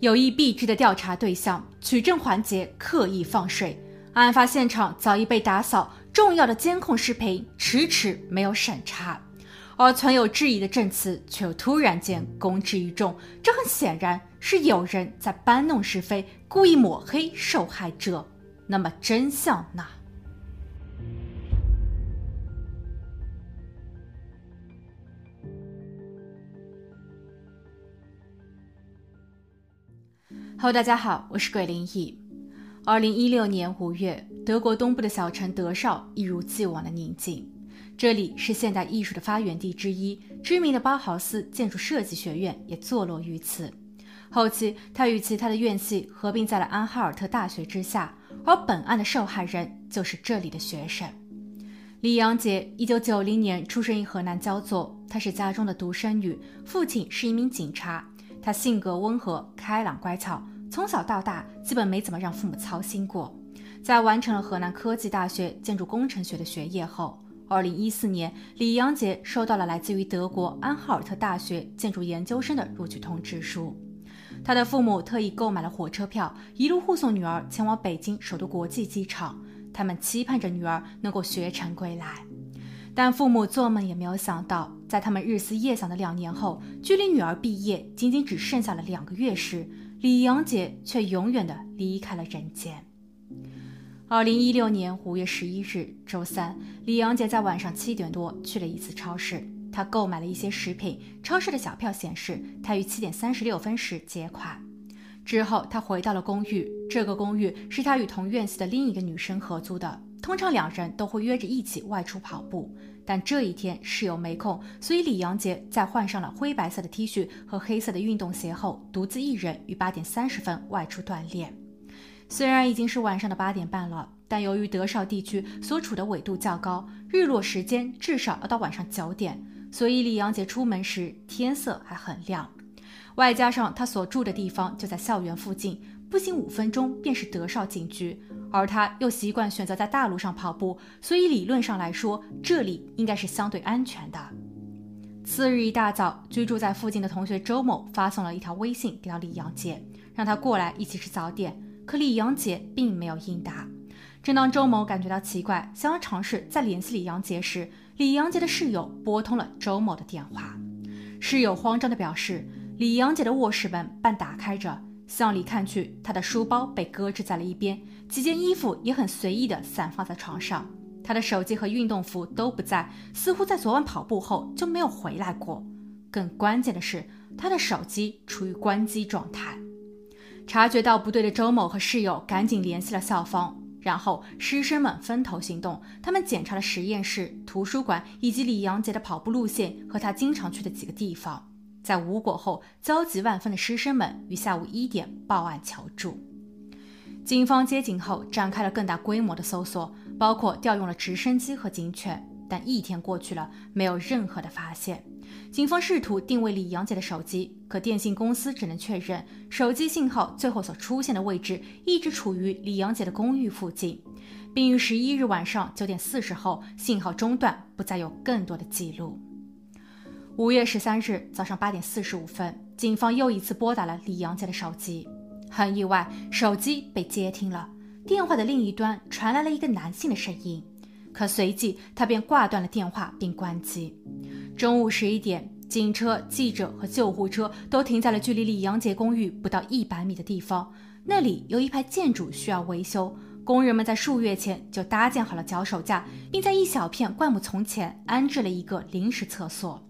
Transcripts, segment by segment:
有意避之的调查对象，取证环节刻意放水，案发现场早已被打扫，重要的监控视频迟迟没有审查，而存有质疑的证词却又突然间公之于众，这很显然是有人在搬弄是非，故意抹黑受害者。那么真相呢？？Hello，大家好，我是鬼灵异。二零一六年五月，德国东部的小城德绍一如既往的宁静。这里是现代艺术的发源地之一，知名的包豪斯建筑设计学院也坐落于此。后期，他与其他的院系合并在了安哈尔特大学之下，而本案的受害人就是这里的学生李阳杰。一九九零年出生于河南焦作，她是家中的独生女，父亲是一名警察。他性格温和、开朗、乖巧，从小到大基本没怎么让父母操心过。在完成了河南科技大学建筑工程学的学业后，二零一四年，李阳杰收到了来自于德国安哈尔特大学建筑研究生的录取通知书。他的父母特意购买了火车票，一路护送女儿前往北京首都国际机场。他们期盼着女儿能够学成归来。但父母做梦也没有想到，在他们日思夜想的两年后，距离女儿毕业仅仅只剩下了两个月时，李阳杰却永远的离开了人间。二零一六年五月十一日周三，李阳杰在晚上七点多去了一次超市，他购买了一些食品。超市的小票显示，他于七点三十六分时结款。之后，他回到了公寓，这个公寓是他与同院系的另一个女生合租的。通常两人都会约着一起外出跑步，但这一天室友没空，所以李阳杰在换上了灰白色的 T 恤和黑色的运动鞋后，独自一人于八点三十分外出锻炼。虽然已经是晚上的八点半了，但由于德绍地区所处的纬度较高，日落时间至少要到晚上九点，所以李阳杰出门时天色还很亮。外加上他所住的地方就在校园附近。步行五分钟便是德绍警局，而他又习惯选择在大路上跑步，所以理论上来说，这里应该是相对安全的。次日一大早，居住在附近的同学周某发送了一条微信给到李阳杰，让他过来一起吃早点。可李阳杰并没有应答。正当周某感觉到奇怪，想要尝试再联系李阳杰时，李阳杰的室友拨通了周某的电话。室友慌张地表示，李阳杰的卧室门半打开着。向里看去，他的书包被搁置在了一边，几件衣服也很随意地散放在床上。他的手机和运动服都不在，似乎在昨晚跑步后就没有回来过。更关键的是，他的手机处于关机状态。察觉到不对的周某和室友赶紧联系了校方，然后师生们分头行动。他们检查了实验室、图书馆以及李阳杰的跑步路线和他经常去的几个地方。在无果后，焦急万分的师生们于下午一点报案求助。警方接警后，展开了更大规模的搜索，包括调用了直升机和警犬。但一天过去了，没有任何的发现。警方试图定位李阳杰的手机，可电信公司只能确认手机信号最后所出现的位置一直处于李阳杰的公寓附近，并于十一日晚上九点四十后信号中断，不再有更多的记录。五月十三日早上八点四十五分，警方又一次拨打了李阳杰的手机。很意外，手机被接听了。电话的另一端传来了一个男性的声音，可随即他便挂断了电话并关机。中午十一点，警车、记者和救护车都停在了距离李阳杰公寓不到一百米的地方。那里有一排建筑需要维修，工人们在数月前就搭建好了脚手架，并在一小片灌木丛前安置了一个临时厕所。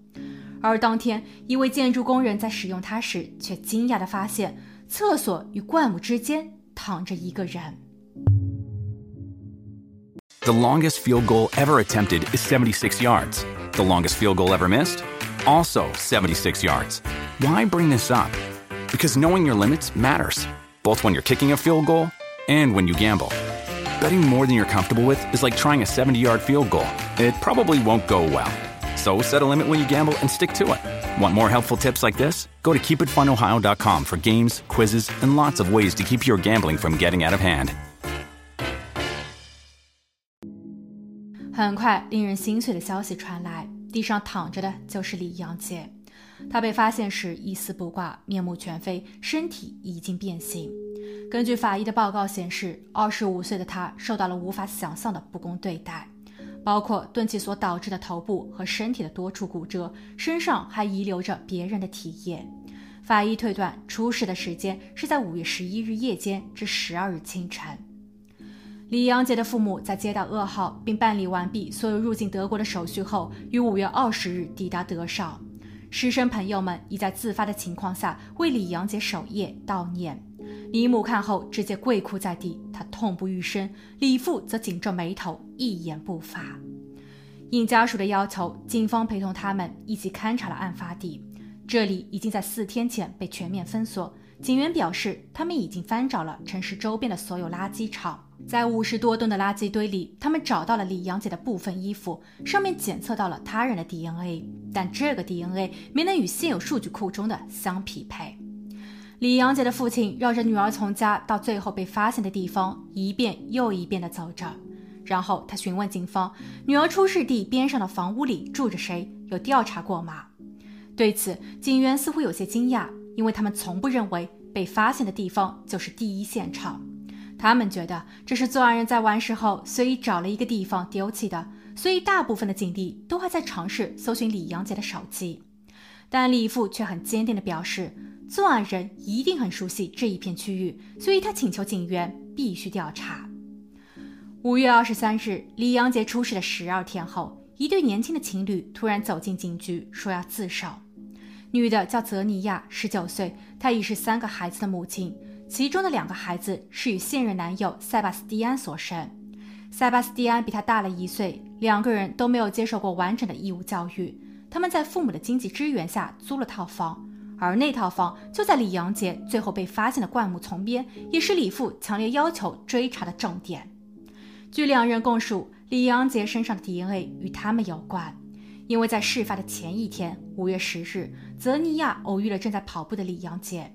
而当天，一位建筑工人在使用它时，却惊讶地发现，厕所与灌木之间躺着一个人。The longest field goal ever attempted is 76 yards. The longest field goal ever missed? Also 76 yards. Why bring this up? Because knowing your limits matters, both when you're kicking a field goal and when you gamble. Betting more than you're comfortable with is like trying a 70 yard field goal, it probably won't go well. So set a limit when you gamble and stick to it. Want more helpful tips like this? Go to keepitfunohio.com for games, quizzes, and lots of ways to keep your gambling from getting out of hand. 很快，令人心碎的消息传来，地上躺着的就是李阳杰。他被发现时一丝不挂，面目全非，身体已经变形。根据法医的报告显示，二十五岁的他受到了无法想象的不公对待，包括钝器所导致的头部和身体的多处骨折，身上还遗留着别人的体液。法医推断，出事的时间是在五月十一日夜间至十二日清晨。李阳杰的父母在接到噩耗并办理完毕所有入境德国的手续后，于五月二十日抵达德绍。师生朋友们已在自发的情况下为李阳杰守夜悼念。李母看后直接跪哭在地，她痛不欲生；李父则紧皱眉头，一言不发。应家属的要求，警方陪同他们一起勘察了案发地。这里已经在四天前被全面封锁。警员表示，他们已经翻找了城市周边的所有垃圾场。在五十多吨的垃圾堆里，他们找到了李阳姐的部分衣服，上面检测到了他人的 DNA，但这个 DNA 没能与现有数据库中的相匹配。李阳杰的父亲绕着女儿从家到最后被发现的地方一遍又一遍地走着，然后他询问警方：“女儿出事地边上的房屋里住着谁？有调查过吗？”对此，警员似乎有些惊讶，因为他们从不认为被发现的地方就是第一现场。他们觉得这是作案人在完事后随意找了一个地方丢弃的，所以大部分的警力都还在尝试搜寻李阳杰的手机。但李父却很坚定地表示，作案人一定很熟悉这一片区域，所以他请求警员必须调查。五月二十三日，李阳杰出事的十二天后，一对年轻的情侣突然走进警局，说要自首。女的叫泽尼亚，十九岁，她已是三个孩子的母亲。其中的两个孩子是与现任男友塞巴斯蒂安所生，塞巴斯蒂安比他大了一岁，两个人都没有接受过完整的义务教育。他们在父母的经济支援下租了套房，而那套房就在李阳杰最后被发现的灌木丛边，也是李父强烈要求追查的重点。据两人供述，李阳杰身上的 DNA 与他们有关，因为在事发的前一天，五月十日，泽尼亚偶遇了正在跑步的李阳杰。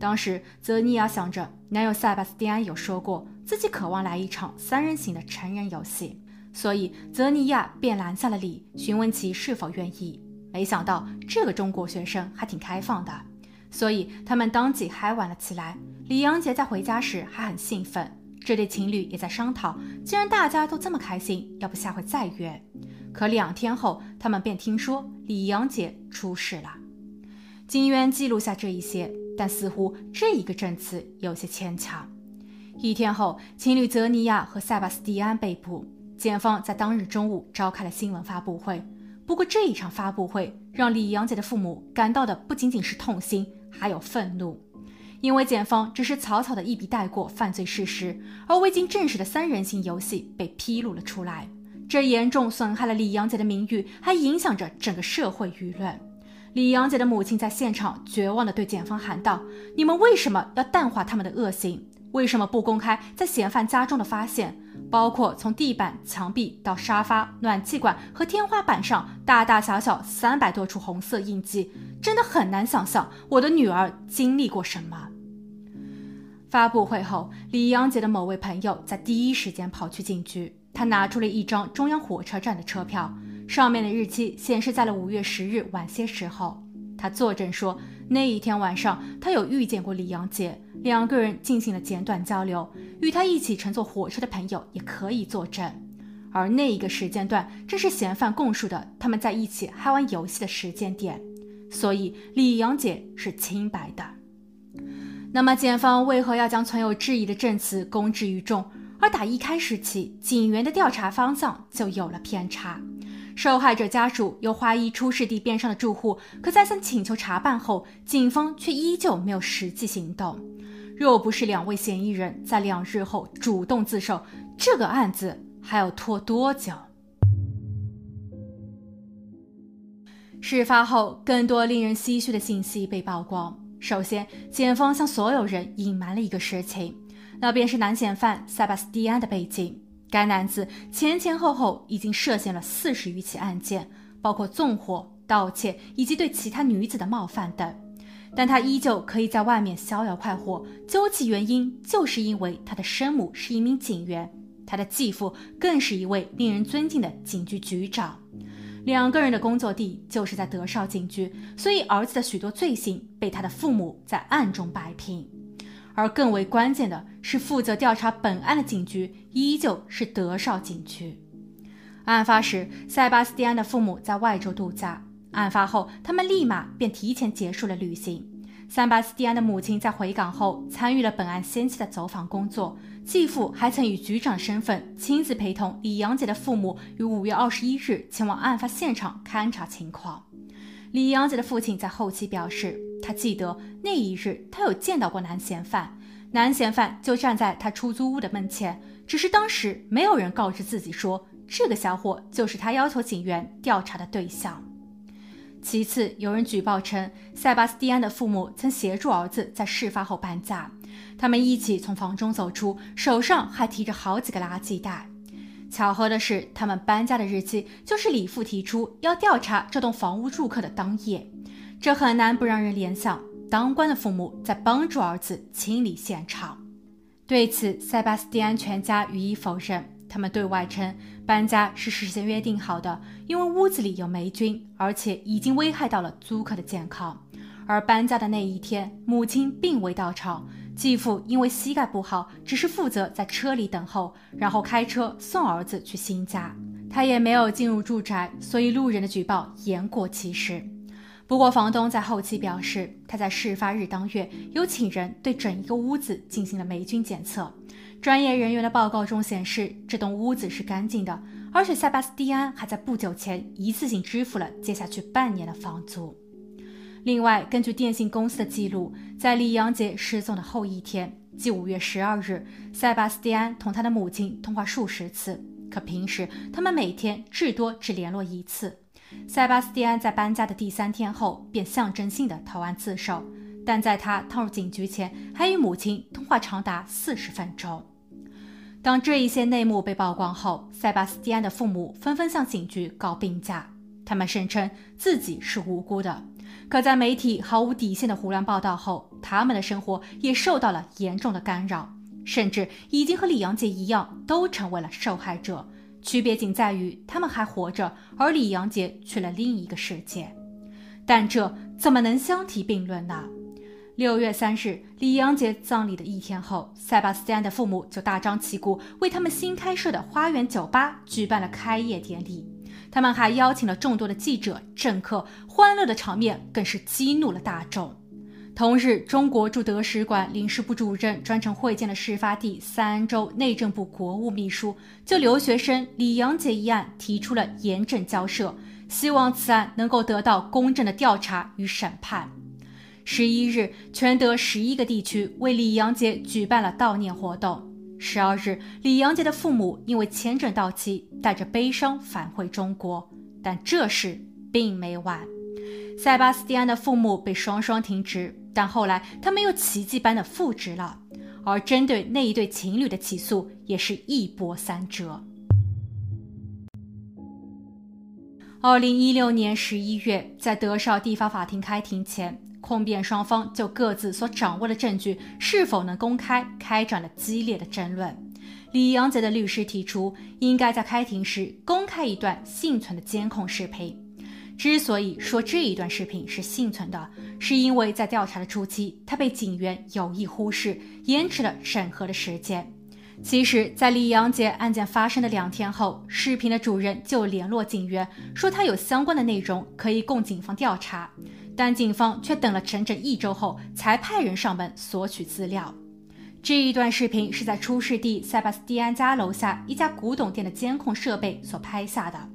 当时，泽尼亚想着男友塞巴斯蒂安有说过自己渴望来一场三人行的成人游戏，所以泽尼亚便拦下了李，询问其是否愿意。没想到这个中国学生还挺开放的，所以他们当即嗨玩了起来。李阳杰在回家时还很兴奋，这对情侣也在商讨，既然大家都这么开心，要不下回再约。可两天后，他们便听说李阳杰出事了。警员记录下这一些。但似乎这一个证词有些牵强。一天后，情侣泽尼亚和塞巴斯蒂安被捕，检方在当日中午召开了新闻发布会。不过，这一场发布会让李阳姐的父母感到的不仅仅是痛心，还有愤怒，因为检方只是草草的一笔带过犯罪事实，而未经证实的三人行游戏被披露了出来，这严重损害了李阳姐的名誉，还影响着整个社会舆论。李阳姐的母亲在现场绝望地对检方喊道：“你们为什么要淡化他们的恶行？为什么不公开在嫌犯家中的发现，包括从地板、墙壁到沙发、暖气管和天花板上大大小小三百多处红色印记？真的很难想象我的女儿经历过什么。”发布会后，李阳杰的某位朋友在第一时间跑去警局，他拿出了一张中央火车站的车票。上面的日期显示在了五月十日晚些时候。他作证说，那一天晚上他有遇见过李阳杰，两个人进行了简短交流。与他一起乘坐火车的朋友也可以作证。而那一个时间段正是嫌犯供述的他们在一起嗨玩游戏的时间点，所以李阳姐是清白的。那么，检方为何要将存有质疑的证词公之于众？而打一开始起，警员的调查方向就有了偏差。受害者家属又怀疑出事地边上的住户，可再三请求查办后，警方却依旧没有实际行动。若不是两位嫌疑人在两日后主动自首，这个案子还要拖多久？事发后，更多令人唏嘘的信息被曝光。首先，检方向所有人隐瞒了一个实情，那便是男嫌犯塞巴斯蒂安的背景。该男子前前后后已经涉嫌了四十余起案件，包括纵火、盗窃以及对其他女子的冒犯等，但他依旧可以在外面逍遥快活。究其原因，就是因为他的生母是一名警员，他的继父更是一位令人尊敬的警局局长。两个人的工作地就是在德绍警局，所以儿子的许多罪行被他的父母在暗中摆平。而更为关键的是，负责调查本案的警局依旧是德绍警局。案发时，塞巴斯蒂安的父母在外州度假。案发后，他们立马便提前结束了旅行。三巴斯蒂安的母亲在回港后参与了本案先期的走访工作，继父还曾以局长身份亲自陪同李阳杰的父母于五月二十一日前往案发现场勘察情况。李阳杰的父亲在后期表示，他记得那一日他有见到过男嫌犯，男嫌犯就站在他出租屋的门前，只是当时没有人告知自己说这个小伙就是他要求警员调查的对象。其次，有人举报称，塞巴斯蒂安的父母曾协助儿子在事发后搬家。他们一起从房中走出，手上还提着好几个垃圾袋。巧合的是，他们搬家的日期就是李父提出要调查这栋房屋住客的当夜。这很难不让人联想，当官的父母在帮助儿子清理现场。对此，塞巴斯蒂安全家予以否认。他们对外称，搬家是事先约定好的，因为屋子里有霉菌，而且已经危害到了租客的健康。而搬家的那一天，母亲并未到场，继父因为膝盖不好，只是负责在车里等候，然后开车送儿子去新家。他也没有进入住宅，所以路人的举报言过其实。不过，房东在后期表示，他在事发日当月有请人对整一个屋子进行了霉菌检测。专业人员的报告中显示，这栋屋子是干净的，而且塞巴斯蒂安还在不久前一次性支付了接下去半年的房租。另外，根据电信公司的记录，在李阳杰失踪的后一天，即五月十二日，塞巴斯蒂安同他的母亲通话数十次，可平时他们每天至多只联络一次。塞巴斯蒂安在搬家的第三天后便象征性的投案自首，但在他踏入警局前，还与母亲通话长达四十分钟。当这一些内幕被曝光后，塞巴斯蒂安的父母纷纷向警局告病假。他们声称自己是无辜的，可在媒体毫无底线的胡乱报道后，他们的生活也受到了严重的干扰，甚至已经和李阳杰一样，都成为了受害者。区别仅在于他们还活着，而李阳杰去了另一个世界。但这怎么能相提并论呢？六月三日，李阳杰葬礼的一天后，塞巴斯蒂安的父母就大张旗鼓为他们新开设的花园酒吧举办了开业典礼。他们还邀请了众多的记者、政客，欢乐的场面更是激怒了大众。同日，中国驻德使馆领事部主任专程会见了事发地三安州内政部国务秘书，就留学生李阳杰一案提出了严正交涉，希望此案能够得到公正的调查与审判。十一日，全德十一个地区为李阳杰举办了悼念活动。十二日，李阳杰的父母因为签证到期，带着悲伤返回中国。但这事并没完，塞巴斯蒂安的父母被双双停职，但后来他们又奇迹般的复职了。而针对那一对情侣的起诉也是一波三折。二零一六年十一月，在德绍地方法庭开庭前。控辩双方就各自所掌握的证据是否能公开，开展了激烈的争论。李阳杰的律师提出，应该在开庭时公开一段幸存的监控视频。之所以说这一段视频是幸存的，是因为在调查的初期，他被警员有意忽视，延迟了审核的时间。其实，在李阳杰案件发生的两天后，视频的主人就联络警员，说他有相关的内容可以供警方调查。但警方却等了整整一周后，才派人上门索取资料。这一段视频是在出事地塞巴斯蒂安家楼下一家古董店的监控设备所拍下的。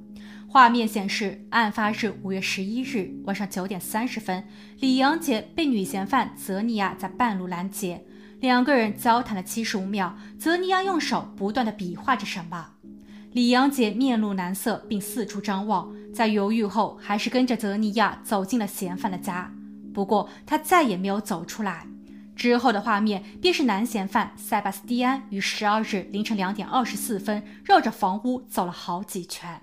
画面显示，案发日五月十一日晚上九点三十分，李阳杰被女嫌犯泽尼亚在半路拦截，两个人交谈了七十五秒。泽尼亚用手不断的比划着什么。李阳杰面露难色，并四处张望，在犹豫后，还是跟着泽尼亚走进了嫌犯的家。不过，他再也没有走出来。之后的画面便是男嫌犯塞巴斯蒂安于十二日凌晨两点二十四分绕着房屋走了好几圈。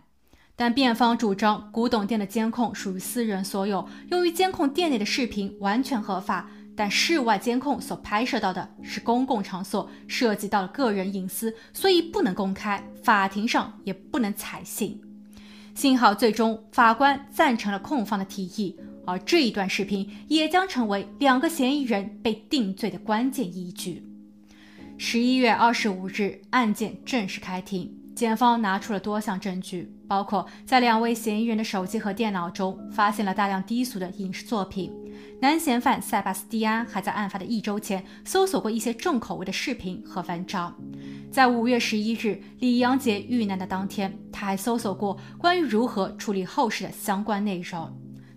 但辩方主张古董店的监控属于私人所有，用于监控店内的视频完全合法。但室外监控所拍摄到的是公共场所，涉及到了个人隐私，所以不能公开。法庭上也不能采信。幸好最终法官赞成了控方的提议，而这一段视频也将成为两个嫌疑人被定罪的关键依据。十一月二十五日，案件正式开庭。检方拿出了多项证据，包括在两位嫌疑人的手机和电脑中发现了大量低俗的影视作品。男嫌犯塞巴斯蒂安还在案发的一周前搜索过一些重口味的视频和文章。在五月十一日，李阳杰遇难的当天，他还搜索过关于如何处理后事的相关内容。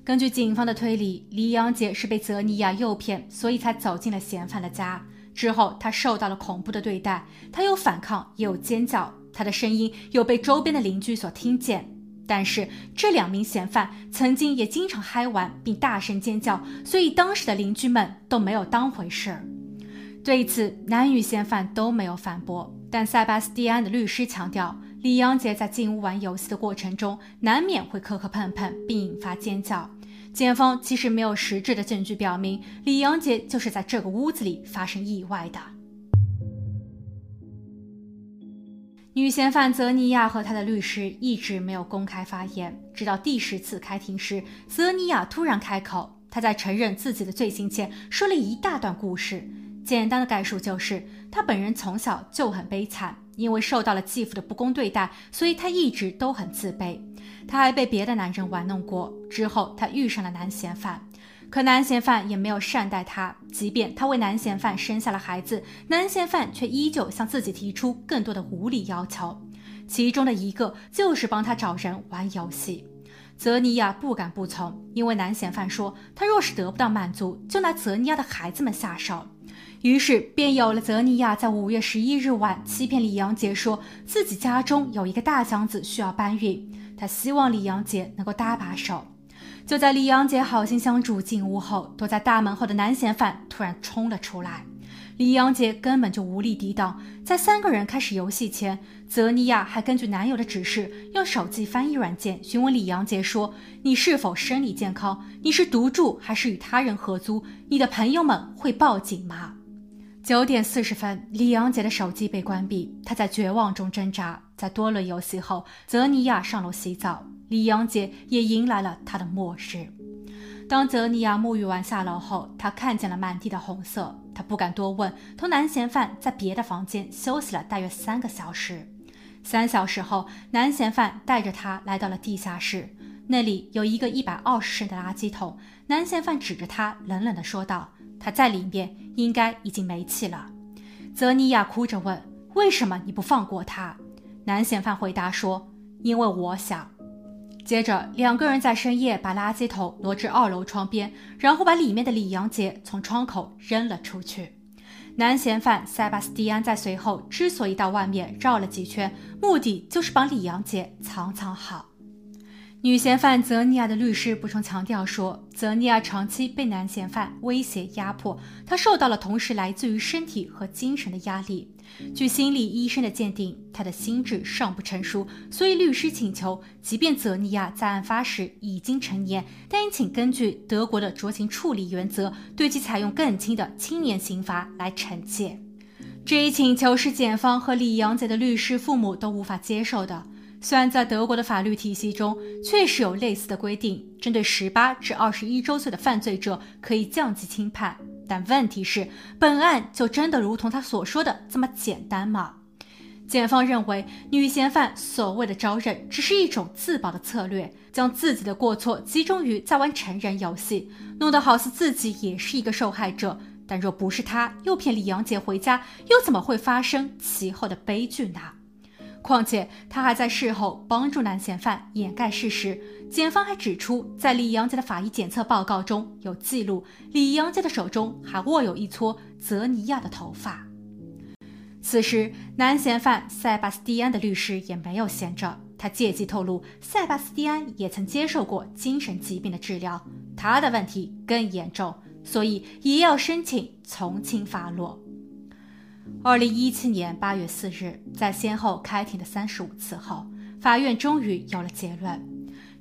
根据警方的推理，李阳杰是被泽尼亚诱骗，所以才走进了嫌犯的家。之后，他受到了恐怖的对待，他有反抗，也有尖叫。他的声音有被周边的邻居所听见，但是这两名嫌犯曾经也经常嗨玩并大声尖叫，所以当时的邻居们都没有当回事儿。对此，男女嫌犯都没有反驳，但塞巴斯蒂安的律师强调，李阳杰在进屋玩游戏的过程中难免会磕磕碰碰并引发尖叫。检方其实没有实质的证据表明李阳杰就是在这个屋子里发生意外的。女嫌犯泽尼亚和她的律师一直没有公开发言，直到第十次开庭时，泽尼亚突然开口。她在承认自己的罪行前说了一大段故事，简单的概述就是她本人从小就很悲惨，因为受到了继父的不公对待，所以她一直都很自卑。她还被别的男人玩弄过，之后她遇上了男嫌犯。可男嫌犯也没有善待她，即便她为男嫌犯生下了孩子，男嫌犯却依旧向自己提出更多的无理要求，其中的一个就是帮他找人玩游戏。泽尼亚不敢不从，因为男嫌犯说他若是得不到满足，就拿泽尼亚的孩子们下手。于是便有了泽尼亚在五月十一日晚欺骗李阳杰，说自己家中有一个大箱子需要搬运，他希望李阳杰能够搭把手。就在李阳杰好心相助进屋后，躲在大门后的男嫌犯突然冲了出来，李阳杰根本就无力抵挡。在三个人开始游戏前，泽尼亚还根据男友的指示，用手机翻译软件询问李阳杰说：“你是否生理健康？你是独住还是与他人合租？你的朋友们会报警吗？”九点四十分，李阳杰的手机被关闭，他在绝望中挣扎。在多轮游戏后，泽尼亚上楼洗澡。李阳杰也迎来了他的末日。当泽尼亚沐浴完下楼后，他看见了满地的红色，他不敢多问，同男嫌犯在别的房间休息了大约三个小时。三小时后，男嫌犯带着他来到了地下室，那里有一个一百二十升的垃圾桶。男嫌犯指着他，冷冷地说道：“他在里面，应该已经没气了。”泽尼亚哭着问：“为什么你不放过他？”男嫌犯回答说：“因为我想。”接着，两个人在深夜把垃圾桶挪至二楼窗边，然后把里面的李阳杰从窗口扔了出去。男嫌犯塞巴斯蒂安在随后之所以到外面绕了几圈，目的就是帮李阳杰藏藏好。女嫌犯泽尼亚的律师补充强调说，泽尼亚长期被男嫌犯威胁压迫，她受到了同时来自于身体和精神的压力。据心理医生的鉴定，他的心智尚不成熟，所以律师请求，即便泽尼亚在案发时已经成年，但应请根据德国的酌情处理原则，对其采用更轻的青年刑罚来惩戒。这一请求是检方和李阳杰的律师父母都无法接受的。虽然在德国的法律体系中确实有类似的规定，针对十八至二十一周岁的犯罪者可以降级轻判，但问题是，本案就真的如同他所说的这么简单吗？检方认为，女嫌犯所谓的招认只是一种自保的策略，将自己的过错集中于在玩成人游戏，弄得好似自己也是一个受害者。但若不是他诱骗李阳杰回家，又怎么会发生其后的悲剧呢？况且他还在事后帮助男嫌犯掩盖事实。检方还指出，在李阳杰的法医检测报告中有记录，李阳杰的手中还握有一撮泽尼亚的头发。此时，男嫌犯塞巴斯蒂安的律师也没有闲着，他借机透露，塞巴斯蒂安也曾接受过精神疾病的治疗，他的问题更严重，所以也要申请从轻发落。二零一七年八月四日，在先后开庭的三十五次后，法院终于有了结论：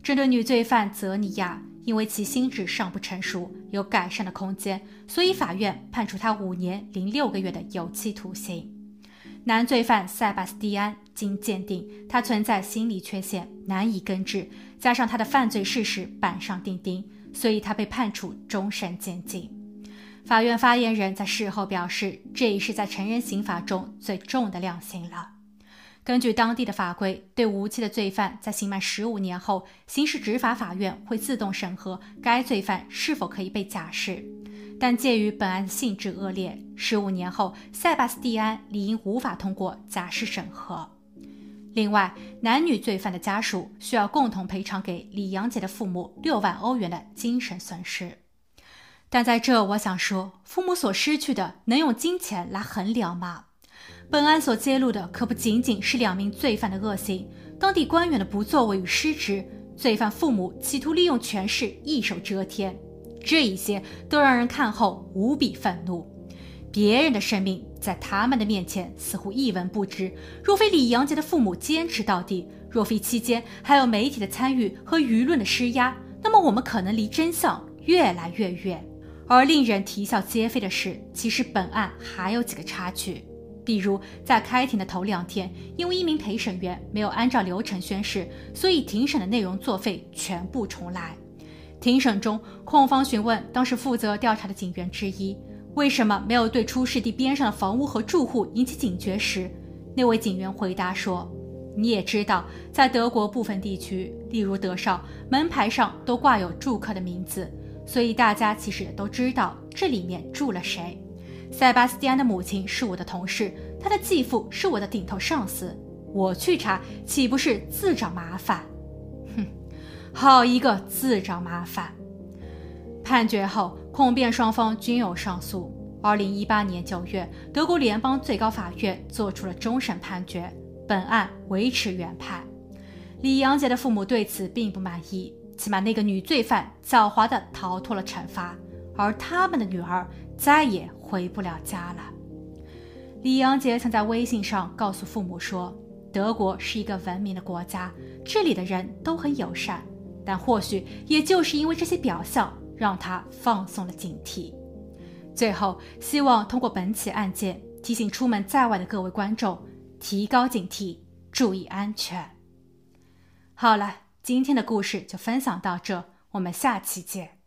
针对女罪犯泽尼亚，因为其心智尚不成熟，有改善的空间，所以法院判处她五年零六个月的有期徒刑。男罪犯塞巴斯蒂安经鉴定，他存在心理缺陷，难以根治，加上他的犯罪事实板上钉钉，所以他被判处终身监禁。法院发言人在事后表示，这已是在成人刑法中最重的量刑了。根据当地的法规，对无期的罪犯在刑满十五年后，刑事执法法院会自动审核该罪犯是否可以被假释。但鉴于本案性质恶劣，十五年后，塞巴斯蒂安理应无法通过假释审核。另外，男女罪犯的家属需要共同赔偿给李阳杰的父母六万欧元的精神损失。但在这，我想说，父母所失去的能用金钱来衡量吗？本案所揭露的可不仅仅是两名罪犯的恶行，当地官员的不作为与失职，罪犯父母企图利用权势一手遮天。这一些都让人看后无比愤怒。别人的生命在他们的面前似乎一文不值。若非李阳杰的父母坚持到底，若非期间还有媒体的参与和舆论的施压，那么我们可能离真相越来越远。而令人啼笑皆非的是，其实本案还有几个插曲，比如在开庭的头两天，因为一名陪审员没有按照流程宣誓，所以庭审的内容作废，全部重来。庭审中，控方询问当时负责调查的警员之一，为什么没有对出事地边上的房屋和住户引起警觉时，那位警员回答说：“你也知道，在德国部分地区，例如德绍，门牌上都挂有住客的名字，所以大家其实也都知道这里面住了谁。塞巴斯蒂安的母亲是我的同事，他的继父是我的顶头上司，我去查岂不是自找麻烦？”哼好一个自找麻烦！判决后，控辩双方均有上诉。二零一八年九月，德国联邦最高法院作出了终审判决，本案维持原判。李阳杰的父母对此并不满意，起码那个女罪犯狡猾地逃脱了惩罚，而他们的女儿再也回不了家了。李阳杰曾在微信上告诉父母说：“德国是一个文明的国家，这里的人都很友善。”但或许也就是因为这些表象，让他放松了警惕。最后，希望通过本起案件提醒出门在外的各位观众，提高警惕，注意安全。好了，今天的故事就分享到这，我们下期见。